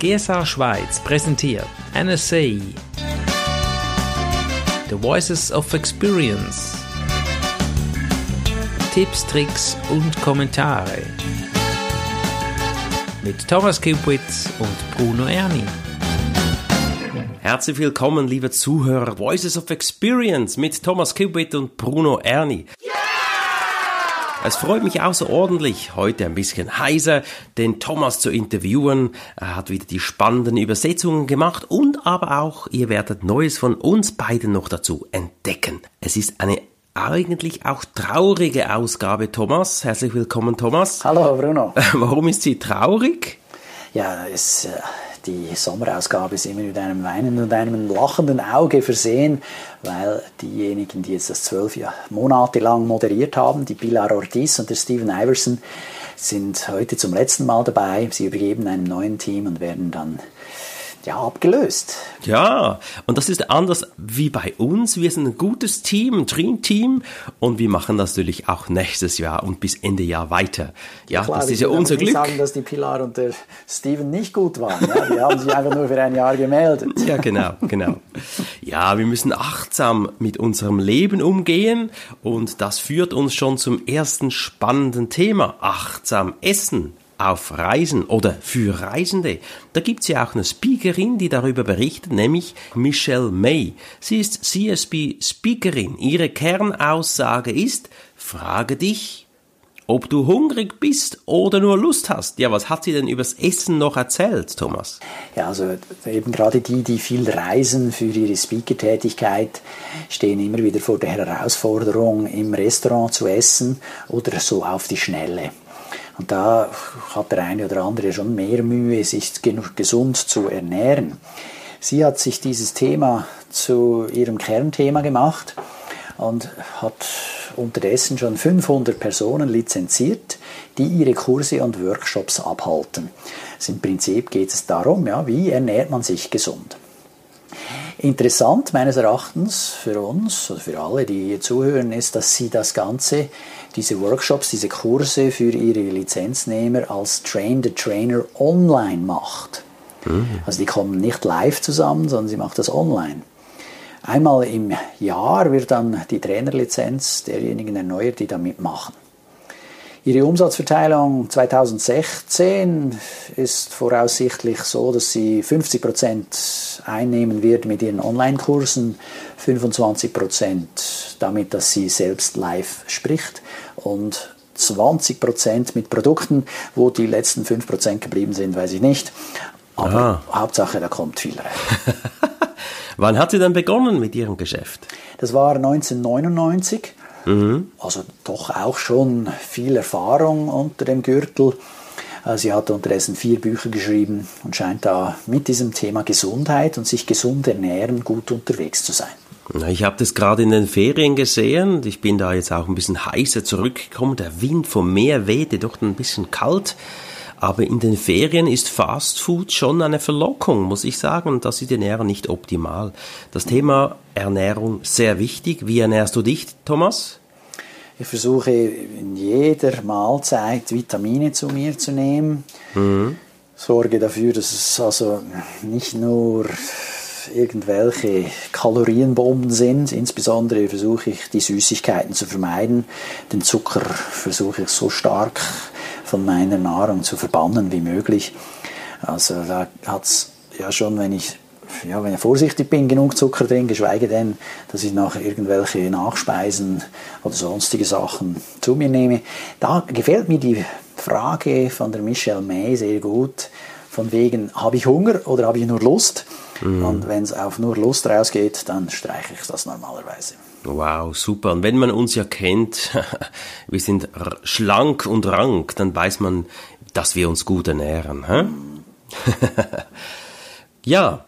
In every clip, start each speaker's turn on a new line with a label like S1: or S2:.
S1: GSA Schweiz präsentiert NSA The Voices of Experience Tipps, Tricks und Kommentare mit Thomas Kupitz und Bruno Erni.
S2: Herzlich willkommen, liebe Zuhörer, Voices of Experience mit Thomas Kupitz und Bruno Erni. Es freut mich außerordentlich, heute ein bisschen heiser, den Thomas zu interviewen. Er hat wieder die spannenden Übersetzungen gemacht und aber auch, ihr werdet Neues von uns beiden noch dazu entdecken. Es ist eine eigentlich auch traurige Ausgabe, Thomas. Herzlich willkommen, Thomas.
S3: Hallo, Bruno.
S2: Warum ist sie traurig?
S3: Ja, es, äh, die Sommerausgabe ist immer mit einem weinenden und einem lachenden Auge versehen, weil diejenigen, die jetzt das zwölf Monate lang moderiert haben, die Pilar Ortiz und der Steven Iverson, sind heute zum letzten Mal dabei. Sie übergeben einem neuen Team und werden dann ja, abgelöst.
S2: Ja, und das ist anders wie bei uns. Wir sind ein gutes Team, ein Dream-Team und wir machen das natürlich auch nächstes Jahr und bis Ende Jahr weiter. Ja,
S3: Klar,
S2: das ist ja unser Glück.
S3: Ich sagen, dass die Pilar und der Steven nicht gut waren. Ja, die haben sich einfach nur für ein Jahr gemeldet.
S2: Ja, genau, genau. Ja, wir müssen achtsam mit unserem Leben umgehen und das führt uns schon zum ersten spannenden Thema. Achtsam essen auf Reisen oder für Reisende. Da gibt's ja auch eine Speakerin, die darüber berichtet, nämlich Michelle May. Sie ist CSB Speakerin. Ihre Kernaussage ist, frage dich, ob du hungrig bist oder nur Lust hast. Ja, was hat sie denn übers Essen noch erzählt, Thomas?
S3: Ja, also eben gerade die, die viel reisen für ihre Speaker-Tätigkeit, stehen immer wieder vor der Herausforderung, im Restaurant zu essen oder so auf die Schnelle. Und da hat der eine oder andere schon mehr Mühe, sich gesund zu ernähren. Sie hat sich dieses Thema zu ihrem Kernthema gemacht und hat unterdessen schon 500 Personen lizenziert, die ihre Kurse und Workshops abhalten. Also Im Prinzip geht es darum, ja, wie ernährt man sich gesund. Interessant meines Erachtens für uns, also für alle, die hier zuhören, ist, dass sie das Ganze diese Workshops, diese Kurse für ihre Lizenznehmer als Train the Trainer online macht. Mhm. Also die kommen nicht live zusammen, sondern sie macht das online. Einmal im Jahr wird dann die Trainerlizenz derjenigen erneuert, die da mitmachen. Ihre Umsatzverteilung 2016 ist voraussichtlich so, dass sie 50 Prozent einnehmen wird mit ihren Online-Kursen, 25 Prozent damit, dass sie selbst live spricht und 20 Prozent mit Produkten, wo die letzten 5 Prozent geblieben sind, weiß ich nicht. Aber Aha. Hauptsache, da kommt viel rein.
S2: Wann hat sie denn begonnen mit ihrem Geschäft?
S3: Das war 1999. Mhm. Also doch auch schon viel Erfahrung unter dem Gürtel. Äh, sie hat unterdessen vier Bücher geschrieben und scheint da mit diesem Thema Gesundheit und sich gesund ernähren gut unterwegs zu sein.
S2: Ich habe das gerade in den Ferien gesehen. Ich bin da jetzt auch ein bisschen heißer zurückgekommen. Der Wind vom Meer wehte doch ein bisschen kalt. Aber in den Ferien ist Fast Food schon eine Verlockung, muss ich sagen. Und das ist die Ernährung nicht optimal. Das Thema Ernährung sehr wichtig. Wie ernährst du dich, Thomas?
S3: Ich versuche in jeder Mahlzeit Vitamine zu mir zu nehmen. Mhm. Sorge dafür, dass es also nicht nur irgendwelche Kalorienbomben sind. Insbesondere versuche ich, die Süßigkeiten zu vermeiden. Den Zucker versuche ich so stark von meiner Nahrung zu verbannen wie möglich. Also da hat es ja schon, wenn ich, ja, wenn ich vorsichtig bin, genug Zucker drin, geschweige denn, dass ich nachher irgendwelche Nachspeisen oder sonstige Sachen zu mir nehme. Da gefällt mir die Frage von der Michelle May sehr gut, von wegen, habe ich Hunger oder habe ich nur Lust? Mhm. Und wenn es auf nur Lust rausgeht, dann streiche ich das normalerweise.
S2: Wow, super. Und wenn man uns ja kennt, wir sind schlank und rank, dann weiß man, dass wir uns gut ernähren. Hä? Ja,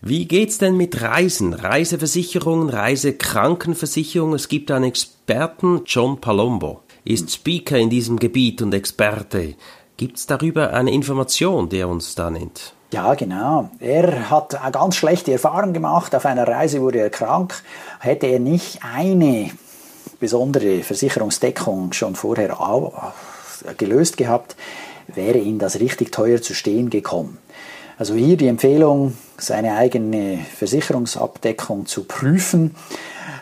S2: wie geht's denn mit Reisen? Reiseversicherungen, Reisekrankenversicherung. Es gibt einen Experten, John Palombo, ist Speaker in diesem Gebiet und Experte. Gibt's darüber eine Information, die er uns da nennt?
S3: Ja, genau. Er hat eine ganz schlechte Erfahrung gemacht. Auf einer Reise wurde er krank. Hätte er nicht eine besondere Versicherungsdeckung schon vorher gelöst gehabt, wäre ihm das richtig teuer zu stehen gekommen. Also hier die Empfehlung, seine eigene Versicherungsabdeckung zu prüfen,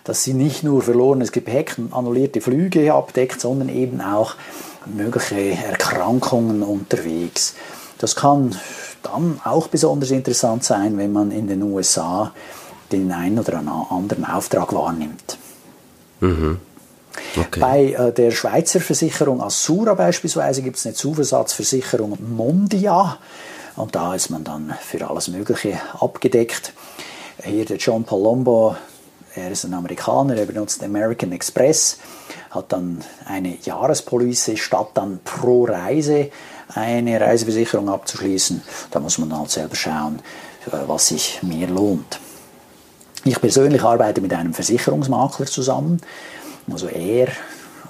S3: dass sie nicht nur verlorenes Gepäck und annullierte Flüge abdeckt, sondern eben auch mögliche Erkrankungen unterwegs. Das kann dann auch besonders interessant sein, wenn man in den USA den einen oder anderen Auftrag wahrnimmt. Mhm. Okay. Bei äh, der Schweizer Versicherung Assura beispielsweise gibt es eine Zuversatzversicherung Mondia und da ist man dann für alles Mögliche abgedeckt. Hier der John Palombo, er ist ein Amerikaner, er benutzt American Express, hat dann eine Jahrespolice statt dann pro Reise eine Reiseversicherung abzuschließen. Da muss man halt selber schauen, äh, was sich mehr lohnt. Ich persönlich arbeite mit einem Versicherungsmakler zusammen. Also er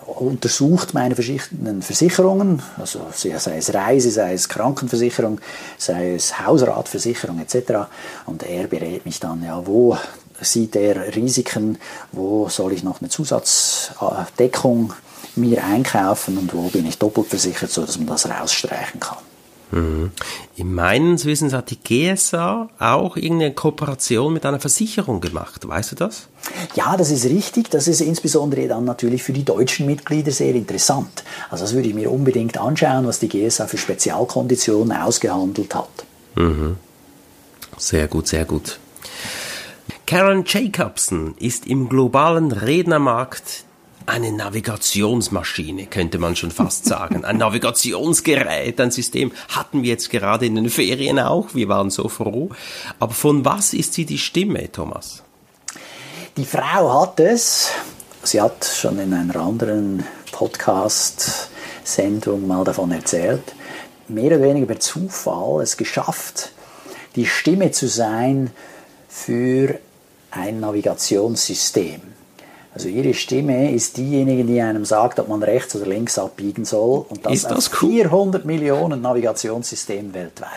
S3: untersucht meine verschiedenen Versicherungen, also sei es Reise, sei es Krankenversicherung, sei es Hausratversicherung etc. Und er berät mich dann, ja, wo sieht er Risiken, wo soll ich noch eine Zusatzdeckung mir einkaufen und wo bin ich doppelt versichert, sodass man das rausstreichen kann.
S2: Mhm. In meinen Wissens hat die GSA auch irgendeine Kooperation mit einer Versicherung gemacht. Weißt du das?
S3: Ja, das ist richtig. Das ist insbesondere dann natürlich für die deutschen Mitglieder sehr interessant. Also das würde ich mir unbedingt anschauen, was die GSA für Spezialkonditionen ausgehandelt hat.
S2: Mhm. Sehr gut, sehr gut. Karen Jacobson ist im globalen Rednermarkt eine Navigationsmaschine, könnte man schon fast sagen. Ein Navigationsgerät, ein System hatten wir jetzt gerade in den Ferien auch. Wir waren so froh. Aber von was ist sie die Stimme, Thomas?
S3: Die Frau hat es, sie hat schon in einer anderen Podcast-Sendung mal davon erzählt, mehr oder weniger per Zufall es geschafft, die Stimme zu sein für ein Navigationssystem. Also ihre Stimme ist diejenige, die einem sagt, ob man rechts oder links abbiegen soll. Und das, ist das cool? 400 Millionen Navigationssystemen weltweit.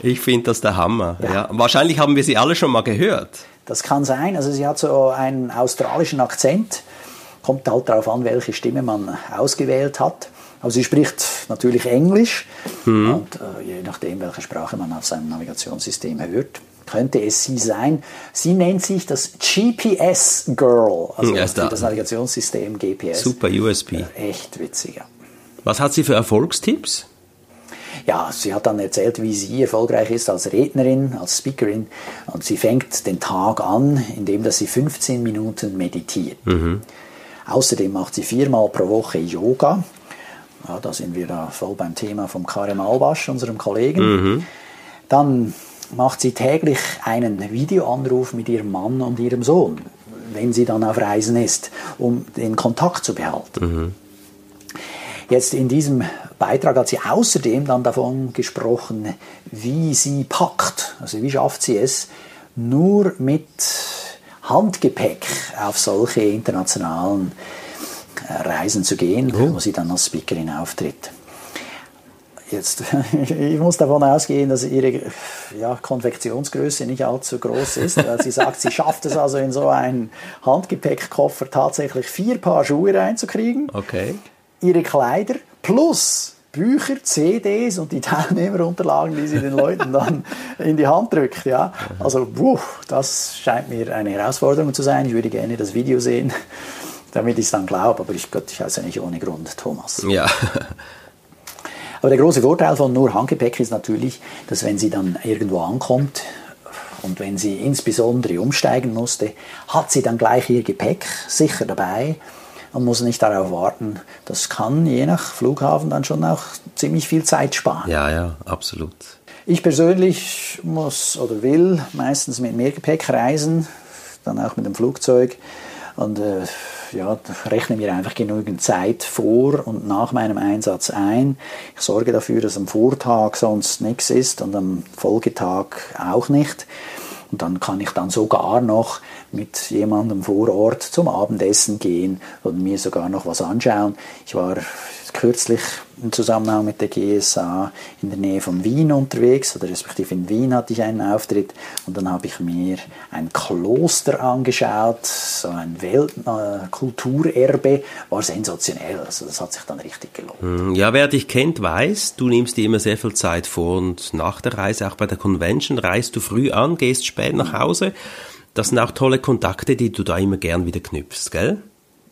S2: Ich finde das der Hammer. Ja. ja. Wahrscheinlich haben wir sie alle schon mal gehört.
S3: Das kann sein. Also sie hat so einen australischen Akzent. Kommt halt darauf an, welche Stimme man ausgewählt hat. Aber sie spricht natürlich Englisch. Mhm. Und äh, je nachdem, welche Sprache man auf seinem Navigationssystem hört, könnte es sie sein. Sie nennt sich das GPS Girl, also ja, da. das Navigationssystem GPS.
S2: Super USB.
S3: Echt witzig, ja.
S2: Was hat sie für Erfolgstipps?
S3: Ja, sie hat dann erzählt, wie sie erfolgreich ist als Rednerin, als Speakerin. Und sie fängt den Tag an, indem dass sie 15 Minuten meditiert. Mhm. Außerdem macht sie viermal pro Woche Yoga. Ja, da sind wir da voll beim Thema vom Karem Albasch, unserem Kollegen. Mhm. Dann macht sie täglich einen Videoanruf mit ihrem Mann und ihrem Sohn, wenn sie dann auf Reisen ist, um den Kontakt zu behalten. Mhm. Jetzt in diesem Beitrag hat sie außerdem dann davon gesprochen, wie sie packt, also wie schafft sie es, nur mit Handgepäck auf solche internationalen äh, Reisen zu gehen, oh. wo sie dann als Speakerin auftritt jetzt, ich muss davon ausgehen, dass ihre ja, Konfektionsgröße nicht allzu groß ist. sie sagt, sie schafft es also in so einen Handgepäckkoffer tatsächlich vier Paar Schuhe reinzukriegen.
S2: Okay.
S3: Ihre Kleider plus Bücher, CDs und die Teilnehmerunterlagen, die sie den Leuten dann in die Hand drückt. Ja? Also, puh, das scheint mir eine Herausforderung zu sein. Ich würde gerne das Video sehen, damit ich es dann glaube. Aber ich, Gott, ich heiße ja nicht ohne Grund Thomas.
S2: Ja.
S3: Aber der große Vorteil von nur Handgepäck ist natürlich, dass wenn sie dann irgendwo ankommt und wenn sie insbesondere umsteigen musste, hat sie dann gleich ihr Gepäck sicher dabei und muss nicht darauf warten. Das kann je nach Flughafen dann schon auch ziemlich viel Zeit sparen.
S2: Ja, ja, absolut.
S3: Ich persönlich muss oder will meistens mit mehr Gepäck reisen, dann auch mit dem Flugzeug. Und äh, ja, rechne mir einfach genügend Zeit vor und nach meinem Einsatz ein. Ich sorge dafür, dass am Vortag sonst nichts ist und am Folgetag auch nicht. Und dann kann ich dann sogar noch mit jemandem vor Ort zum Abendessen gehen und mir sogar noch was anschauen. Ich war kürzlich im Zusammenhang mit der GSA in der Nähe von Wien unterwegs, oder respektive in Wien hatte ich einen Auftritt und dann habe ich mir ein Kloster angeschaut, so ein Weltkulturerbe, war sensationell, also das hat sich dann richtig gelohnt.
S2: Hm, ja, wer dich kennt, weiß, du nimmst dir immer sehr viel Zeit vor und nach der Reise, auch bei der Convention, reist du früh an, gehst spät nach Hause. Das sind auch tolle Kontakte, die du da immer gern wieder knüpfst, gell?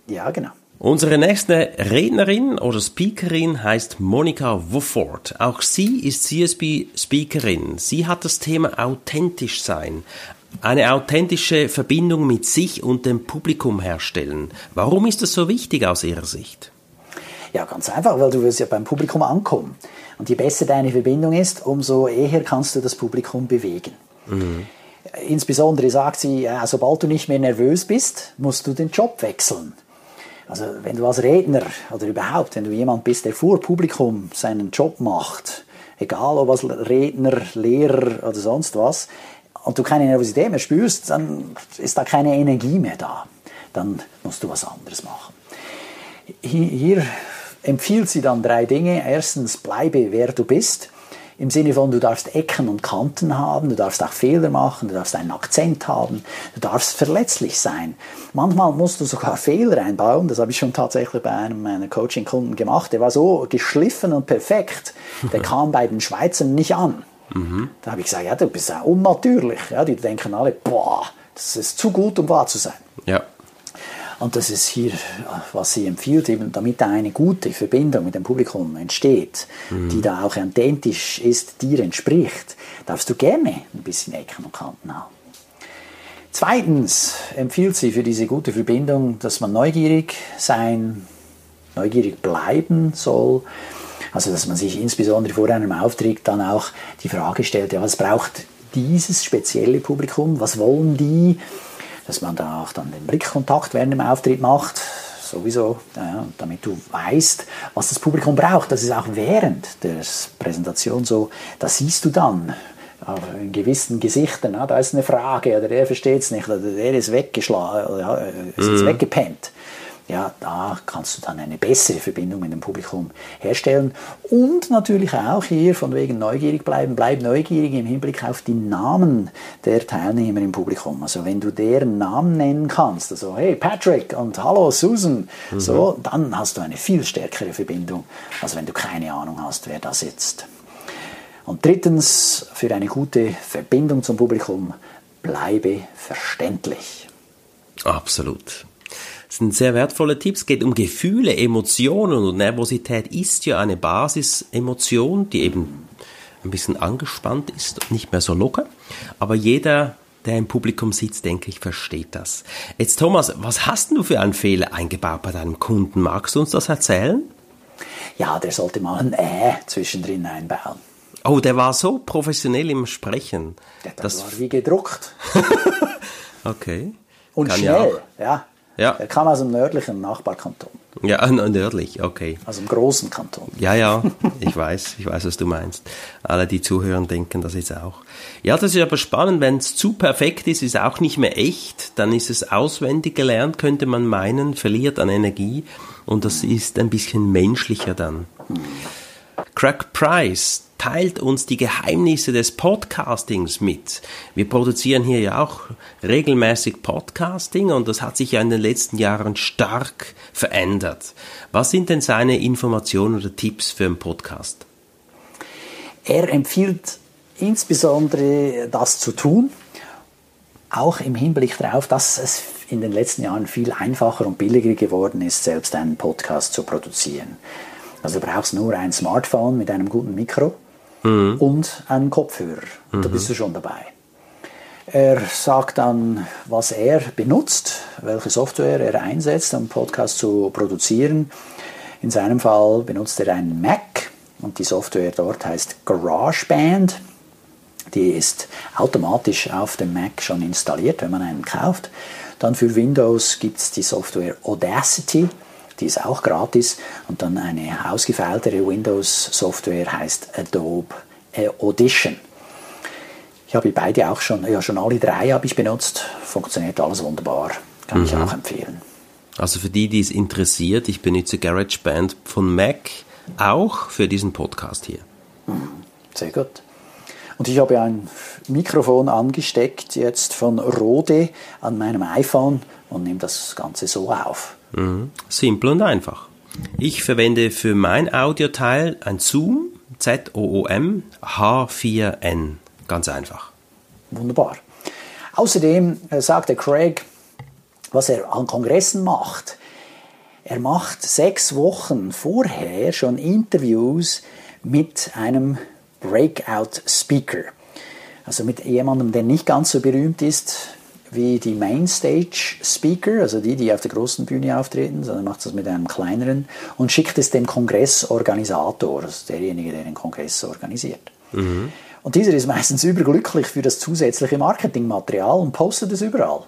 S3: Ja, genau.
S2: Unsere nächste Rednerin oder Speakerin heißt Monika Wofford. Auch sie ist CSB-Speakerin. Sie hat das Thema authentisch sein. Eine authentische Verbindung mit sich und dem Publikum herstellen. Warum ist das so wichtig aus Ihrer Sicht?
S3: Ja, ganz einfach, weil du willst ja beim Publikum ankommen. Und je besser deine Verbindung ist, umso eher kannst du das Publikum bewegen. Mhm. Insbesondere sagt sie, ja, sobald du nicht mehr nervös bist, musst du den Job wechseln. Also wenn du als Redner oder überhaupt, wenn du jemand bist, der vor Publikum seinen Job macht, egal ob als Redner, Lehrer oder sonst was, und du keine Nervosität mehr spürst, dann ist da keine Energie mehr da. Dann musst du was anderes machen. Hier empfiehlt sie dann drei Dinge. Erstens, bleibe wer du bist. Im Sinne von, du darfst Ecken und Kanten haben, du darfst auch Fehler machen, du darfst einen Akzent haben, du darfst verletzlich sein. Manchmal musst du sogar Fehler einbauen, das habe ich schon tatsächlich bei einem meiner Coaching-Kunden gemacht. Der war so geschliffen und perfekt, der kam bei den Schweizern nicht an. Mhm. Da habe ich gesagt, ja, du bist ja unnatürlich. Ja, die denken alle, boah, das ist zu gut, um wahr zu sein.
S2: Ja.
S3: Und das ist hier, was sie empfiehlt, eben damit da eine gute Verbindung mit dem Publikum entsteht, mhm. die da auch authentisch ist, dir entspricht, darfst du gerne ein bisschen Ecken und Kanten haben. Zweitens empfiehlt sie für diese gute Verbindung, dass man neugierig sein, neugierig bleiben soll. Also, dass man sich insbesondere vor einem Auftritt dann auch die Frage stellt, ja, was braucht dieses spezielle Publikum? Was wollen die? Dass man da auch dann den Blickkontakt während dem Auftritt macht, sowieso, ja, damit du weißt, was das Publikum braucht. Das ist auch während der Präsentation so, das siehst du dann in gewissen Gesichtern, ja, da ist eine Frage oder der versteht es nicht oder der ist weggeschlagen, ja, ist jetzt mhm. weggepennt ja, da kannst du dann eine bessere Verbindung mit dem Publikum herstellen. Und natürlich auch hier von wegen neugierig bleiben, bleib neugierig im Hinblick auf die Namen der Teilnehmer im Publikum. Also wenn du deren Namen nennen kannst, also hey Patrick und hallo Susan, mhm. so, dann hast du eine viel stärkere Verbindung, als wenn du keine Ahnung hast, wer da sitzt. Und drittens, für eine gute Verbindung zum Publikum, bleibe verständlich.
S2: Absolut. Das sind sehr wertvolle Tipps. Es geht um Gefühle, Emotionen und Nervosität ist ja eine Basisemotion, die eben ein bisschen angespannt ist und nicht mehr so locker. Aber jeder, der im Publikum sitzt, denke ich, versteht das. Jetzt Thomas, was hast du für einen Fehler eingebaut bei deinem Kunden? Magst du uns das erzählen?
S3: Ja, der sollte mal ein Äh zwischendrin einbauen.
S2: Oh, der war so professionell im Sprechen.
S3: Ja, das, war wie gedruckt.
S2: okay.
S3: Und Kann schnell, ja. Ja. Ja. Er kam aus dem nördlichen Nachbarkanton.
S2: Ja, nördlich, okay.
S3: Aus dem großen Kanton.
S2: Ja, ja, ich weiß, ich weiß, was du meinst. Alle, die zuhören, denken das jetzt auch. Ja, das ist aber spannend, wenn es zu perfekt ist, ist auch nicht mehr echt, dann ist es auswendig gelernt, könnte man meinen, verliert an Energie und das ist ein bisschen menschlicher dann. Hm. Craig Price, teilt uns die Geheimnisse des Podcastings mit. Wir produzieren hier ja auch regelmäßig Podcasting und das hat sich ja in den letzten Jahren stark verändert. Was sind denn seine Informationen oder Tipps für einen Podcast?
S3: Er empfiehlt insbesondere das zu tun, auch im Hinblick darauf, dass es in den letzten Jahren viel einfacher und billiger geworden ist, selbst einen Podcast zu produzieren. Also du brauchst nur ein Smartphone mit einem guten Mikro mhm. und einen Kopfhörer. Und da bist du schon dabei. Er sagt dann, was er benutzt, welche Software er einsetzt, um Podcast zu produzieren. In seinem Fall benutzt er einen Mac und die Software dort heißt GarageBand. Die ist automatisch auf dem Mac schon installiert, wenn man einen kauft. Dann für Windows gibt es die Software Audacity, die ist auch gratis. Und dann eine ausgefeiltere Windows-Software heißt Adobe Audition. Ich habe beide auch schon, ja schon alle drei habe ich benutzt. Funktioniert alles wunderbar. Kann mhm. ich auch empfehlen.
S2: Also für die, die es interessiert, ich benutze GarageBand von Mac auch für diesen Podcast hier.
S3: Sehr gut. Und ich habe ein Mikrofon angesteckt jetzt von Rode an meinem iPhone und nehme das Ganze so auf.
S2: Mhm. Simpel und einfach. Ich verwende für mein Audioteil ein Zoom, Z-O-O-M, H4N. Ganz einfach.
S3: Wunderbar. Außerdem äh, sagte Craig, was er an Kongressen macht. Er macht sechs Wochen vorher schon Interviews mit einem Breakout-Speaker. Also mit jemandem, der nicht ganz so berühmt ist wie die Mainstage-Speaker, also die, die auf der großen Bühne auftreten, sondern macht das mit einem kleineren und schickt es dem Kongressorganisator, also derjenige, der den Kongress organisiert. Mhm. Und dieser ist meistens überglücklich für das zusätzliche Marketingmaterial und postet es überall.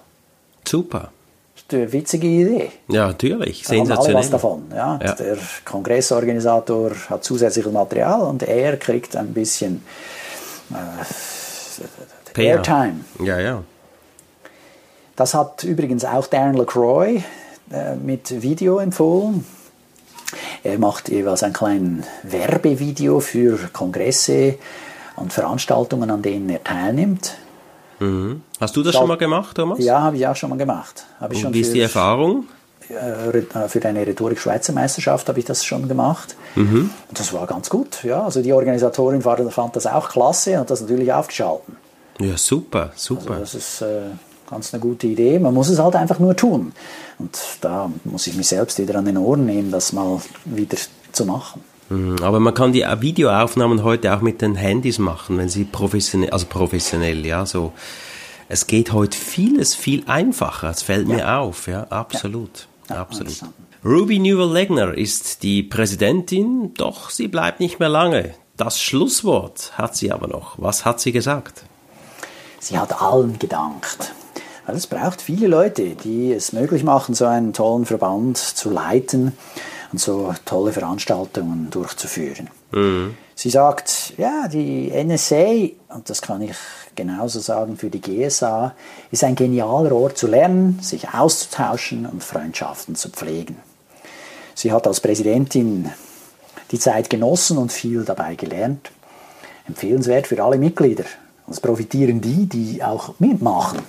S2: Super.
S3: Das ist eine witzige Idee.
S2: Ja, natürlich.
S3: Da
S2: Sensationell.
S3: was davon. Ja.
S2: Ja.
S3: Der Kongressorganisator hat zusätzliches Material und er kriegt ein bisschen äh. Airtime.
S2: Ja, ja.
S3: Das hat übrigens auch Darren LaCroix äh, mit Video empfohlen. Er macht jeweils ein kleines Werbevideo für Kongresse und Veranstaltungen, an denen er teilnimmt.
S2: Mhm. Hast du das schon mal gemacht, Thomas?
S3: Ja, habe ich auch schon mal gemacht. Habe
S2: Und
S3: schon
S2: wie ist die Erfahrung?
S3: äh, für eine Rhetorik-Schweizer Meisterschaft habe ich das schon gemacht.
S2: Mhm.
S3: Und das war ganz gut. Ja, also die Organisatorin fand das auch klasse und hat das natürlich aufgeschalten.
S2: Ja, super,
S3: Also
S2: super.
S3: das ist äh, ganz eine gute Idee. Man muss es halt einfach nur tun. Und da muss ich mich selbst wieder an den Ohren nehmen, das mal wieder zu machen.
S2: Mhm, Aber man kann die Videoaufnahmen heute auch mit den Handys machen, wenn sie professionell, also professionell, ja, so. Es geht heute vieles viel einfacher. Es fällt mir auf, ja, absolut, absolut.
S3: verstanden.
S2: Ruby Newell-Legner ist die Präsidentin, doch sie bleibt nicht mehr lange. Das Schlusswort hat sie aber noch. Was hat sie gesagt?
S3: Sie hat allen gedankt. Weil es braucht viele Leute, die es möglich machen, so einen tollen Verband zu leiten und so tolle Veranstaltungen durchzuführen. Sie sagt, ja, die NSA, und das kann ich genauso sagen für die GSA, ist ein genialer Ort zu lernen, sich auszutauschen und Freundschaften zu pflegen. Sie hat als Präsidentin die Zeit genossen und viel dabei gelernt. Empfehlenswert für alle Mitglieder. Es profitieren die, die auch mitmachen.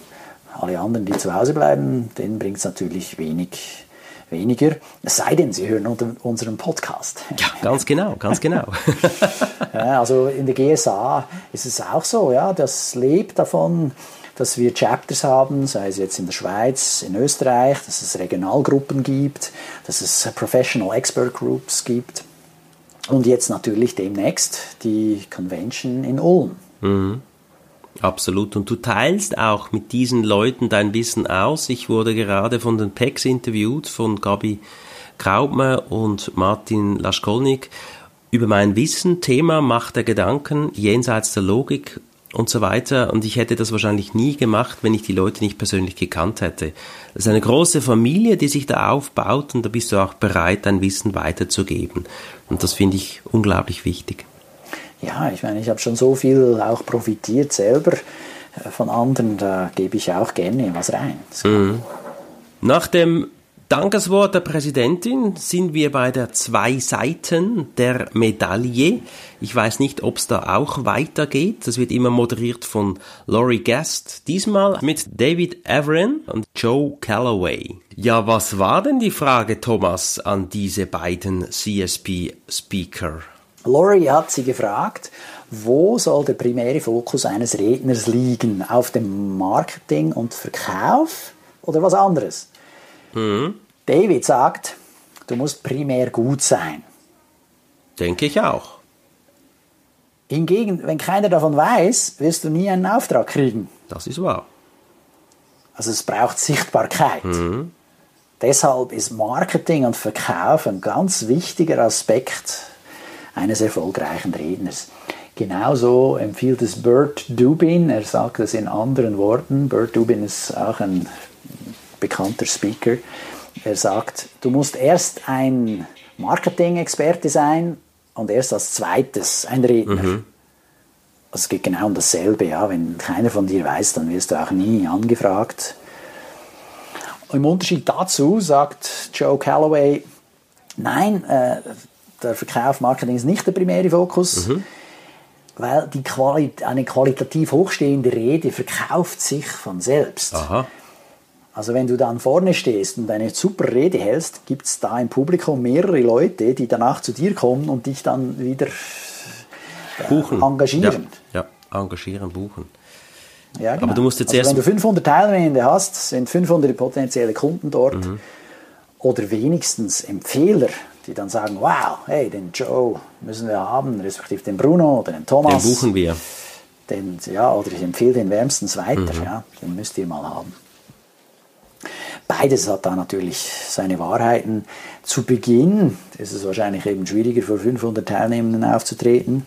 S3: Alle anderen, die zu Hause bleiben, denen bringt es natürlich wenig, weniger. Es sei denn, sie hören unter- unseren Podcast.
S2: Ja, ganz genau, ganz genau.
S3: Ja, also in der GSA ist es auch so, ja, das lebt davon, dass wir Chapters haben, sei es jetzt in der Schweiz, in Österreich, dass es Regionalgruppen gibt, dass es Professional Expert Groups gibt und jetzt natürlich demnächst die Convention in Ulm.
S2: Absolut. Und du teilst auch mit diesen Leuten dein Wissen aus. Ich wurde gerade von den PECs interviewt, von Gabi Graubner und Martin Laschkolnik über mein Wissen, Thema Macht der Gedanken, jenseits der Logik und so weiter. Und ich hätte das wahrscheinlich nie gemacht, wenn ich die Leute nicht persönlich gekannt hätte. Das ist eine große Familie, die sich da aufbaut und da bist du auch bereit, dein Wissen weiterzugeben. Und das finde ich unglaublich wichtig.
S3: Ja, ich meine, ich habe schon so viel auch profitiert selber äh, von anderen, da gebe ich auch gerne was rein. Das
S2: Nach dem Dankeswort der Präsidentin sind wir bei der zwei Seiten der Medaille. Ich weiß nicht, ob es da auch weitergeht. Das wird immer moderiert von Laurie Guest. Diesmal mit David Averin und Joe Calloway. Ja, was war denn die Frage, Thomas, an diese beiden CSP-Speaker?
S3: Laurie hat sie gefragt, wo soll der primäre Fokus eines Redners liegen? Auf dem Marketing und Verkauf oder was anderes? David sagt, du musst primär gut sein.
S2: Denke ich auch.
S3: Hingegen, wenn keiner davon weiß, wirst du nie einen Auftrag kriegen.
S2: Das ist wahr.
S3: Also es braucht Sichtbarkeit. Deshalb ist Marketing und Verkauf ein ganz wichtiger Aspekt eines erfolgreichen Redners. Genauso empfiehlt es Bert Dubin, er sagt es in anderen Worten. Bert Dubin ist auch ein bekannter Speaker. Er sagt, du musst erst ein Marketing-Experte sein und erst als zweites ein Redner. Also es geht genau um dasselbe. Ja. Wenn keiner von dir weiß, dann wirst du auch nie angefragt. Im Unterschied dazu sagt Joe Calloway, nein, äh, der Verkauf Marketing ist nicht der primäre Fokus, mhm. weil die Quali eine qualitativ hochstehende Rede verkauft sich von selbst.
S2: Aha.
S3: Also wenn du dann vorne stehst und eine super Rede hältst, gibt es da im Publikum mehrere Leute, die danach zu dir kommen und dich dann wieder äh,
S2: buchen.
S3: engagieren.
S2: Ja, ja, engagieren, buchen.
S3: Ja, genau.
S2: Aber du musst jetzt
S3: also
S2: erst
S3: wenn du 500 Teilnehmende hast, sind 500 potenzielle Kunden dort
S2: Mhm.
S3: oder wenigstens Empfehler, die dann sagen, wow, hey, den Joe müssen wir haben, respektive den Bruno oder den
S2: den
S3: Thomas.
S2: buchen wir.
S3: Den, ja, oder ich empfehle den wärmstens weiter,
S2: Mhm.
S3: ja, den müsst ihr mal haben. Beides hat da natürlich seine Wahrheiten. Zu Beginn ist es wahrscheinlich eben schwieriger, vor 500 Teilnehmenden aufzutreten.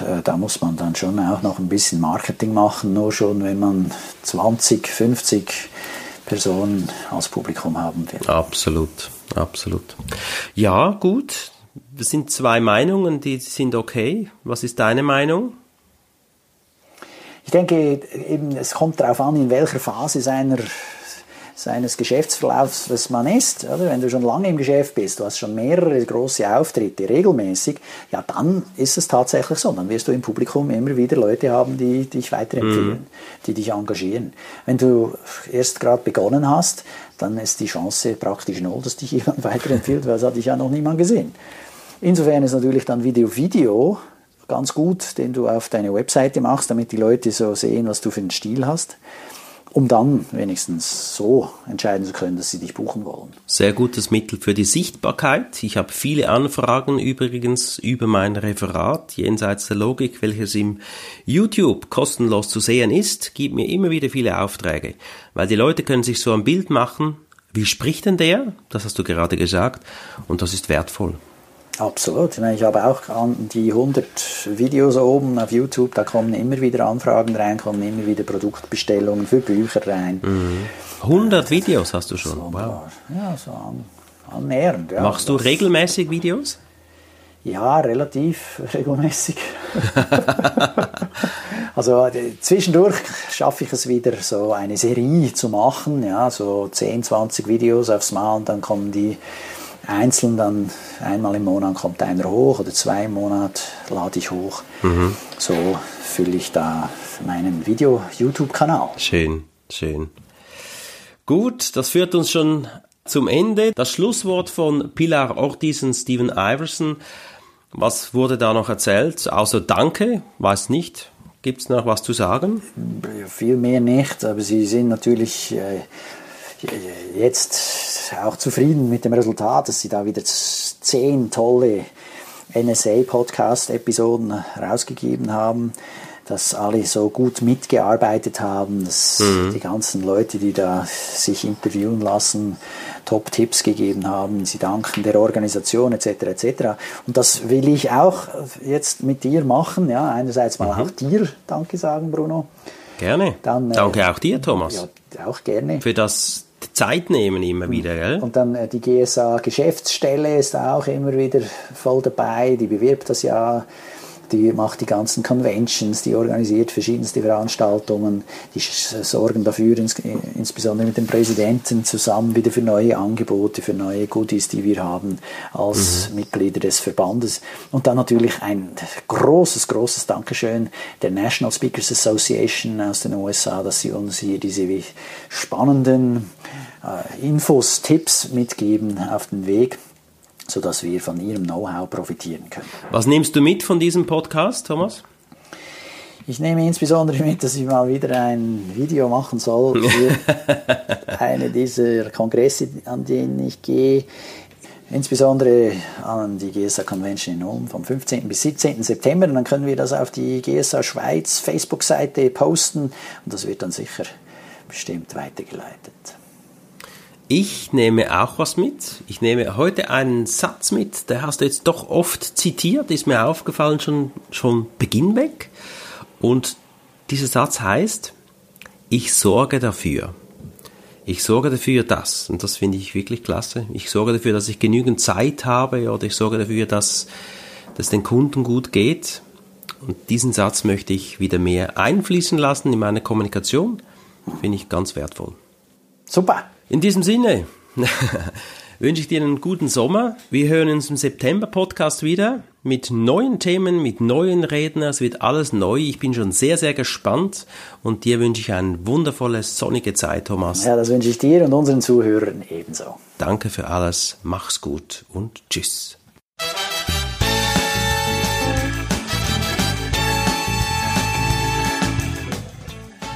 S3: Äh, Da muss man dann schon auch noch ein bisschen Marketing machen, nur schon, wenn man 20, 50 Personen als Publikum haben will.
S2: Absolut, absolut. Ja, gut. Das sind zwei Meinungen, die sind okay. Was ist deine Meinung?
S3: Ich denke, eben, es kommt darauf an, in welcher Phase seiner, seines Geschäftsverlaufs man ist. Oder? Wenn du schon lange im Geschäft bist, du hast schon mehrere große Auftritte regelmäßig, ja, dann ist es tatsächlich so. Dann wirst du im Publikum immer wieder Leute haben, die dich weiterempfehlen, die dich engagieren. Wenn du erst gerade begonnen hast, dann ist die Chance praktisch null, dass dich jemand weiterempfiehlt, weil es hat dich ja noch niemand gesehen. Insofern ist natürlich dann Video Video ganz gut, den du auf deine Webseite machst, damit die Leute so sehen, was du für einen Stil hast, um dann wenigstens so entscheiden zu können, dass sie dich buchen wollen.
S2: Sehr gutes Mittel für die Sichtbarkeit. Ich habe viele Anfragen übrigens über mein Referat jenseits der Logik, welches im YouTube kostenlos zu sehen ist, gibt mir immer wieder viele Aufträge, weil die Leute können sich so ein Bild machen, wie spricht denn der? Das hast du gerade gesagt und das ist wertvoll.
S3: Absolut. Ich, meine, ich habe auch an die 100 Videos oben auf YouTube, da kommen immer wieder Anfragen rein, kommen immer wieder Produktbestellungen für Bücher rein.
S2: 100 Videos hast du schon. Wow.
S3: Ja, so an, annähernd. Ja.
S2: Machst du regelmäßig Videos?
S3: Ja, relativ regelmäßig. also äh, zwischendurch schaffe ich es wieder, so eine Serie zu machen, ja, so 10, 20 Videos aufs Mal und dann kommen die einzeln, dann einmal im Monat kommt einer hoch oder zwei im Monat lade ich hoch. So fülle ich da meinen Video-YouTube-Kanal.
S2: Schön, schön. Gut, das führt uns schon zum Ende. Das Schlusswort von Pilar Ortiz und Steven Iverson. Was wurde da noch erzählt? Außer Danke, weiß nicht. Gibt es noch was zu sagen?
S3: Viel mehr nicht, aber sie sind natürlich äh, jetzt auch zufrieden mit dem Resultat, dass sie da wieder zehn tolle NSA-Podcast-Episoden rausgegeben haben, dass alle so gut mitgearbeitet haben, dass die ganzen Leute, die da sich interviewen lassen, Top-Tipps gegeben haben. Sie danken der Organisation etc. etc. Und das will ich auch jetzt mit dir machen. Ja, einerseits mal auch dir Danke sagen, Bruno.
S2: Gerne.
S3: Dann, äh,
S2: Danke auch dir, Thomas,
S3: Ja, auch gerne.
S2: für das Zeit nehmen immer wieder, gell?
S3: Und dann äh, die GSA Geschäftsstelle ist auch immer wieder voll dabei, die bewirbt das ja, die macht die ganzen Conventions, die organisiert verschiedenste Veranstaltungen, die sorgen dafür, ins, äh, insbesondere mit dem Präsidenten zusammen wieder für neue Angebote, für neue Goodies, die wir haben als Mitglieder des Verbandes. Und dann natürlich ein großes, großes Dankeschön der National Speakers Association aus den USA, dass sie uns hier diese spannenden Infos, Tipps mitgeben auf den Weg, sodass wir von ihrem Know-how profitieren können.
S2: Was nimmst du mit von diesem Podcast, Thomas?
S3: Ich nehme insbesondere mit, dass ich mal wieder ein Video machen soll für eine dieser Kongresse, an denen ich gehe. Insbesondere an die GSA Convention in Ulm vom 15. bis 17. September. Und dann können wir das auf die GSA Schweiz Facebook-Seite posten und das wird dann sicher bestimmt weitergeleitet.
S2: Ich nehme auch was mit. Ich nehme heute einen Satz mit, der hast du jetzt doch oft zitiert, ist mir aufgefallen schon, schon Beginn weg. Und dieser Satz heißt, ich sorge dafür. Ich sorge dafür das. Und das finde ich wirklich klasse. Ich sorge dafür, dass ich genügend Zeit habe oder ich sorge dafür, dass dass den Kunden gut geht. Und diesen Satz möchte ich wieder mehr einfließen lassen in meine Kommunikation. Finde ich ganz wertvoll.
S3: Super!
S2: In diesem Sinne wünsche ich dir einen guten Sommer. Wir hören uns im September-Podcast wieder mit neuen Themen, mit neuen Rednern. Es wird alles neu. Ich bin schon sehr, sehr gespannt und dir wünsche ich eine wundervolle, sonnige Zeit, Thomas.
S3: Ja, das wünsche ich dir und unseren Zuhörern ebenso.
S2: Danke für alles. Mach's gut und tschüss.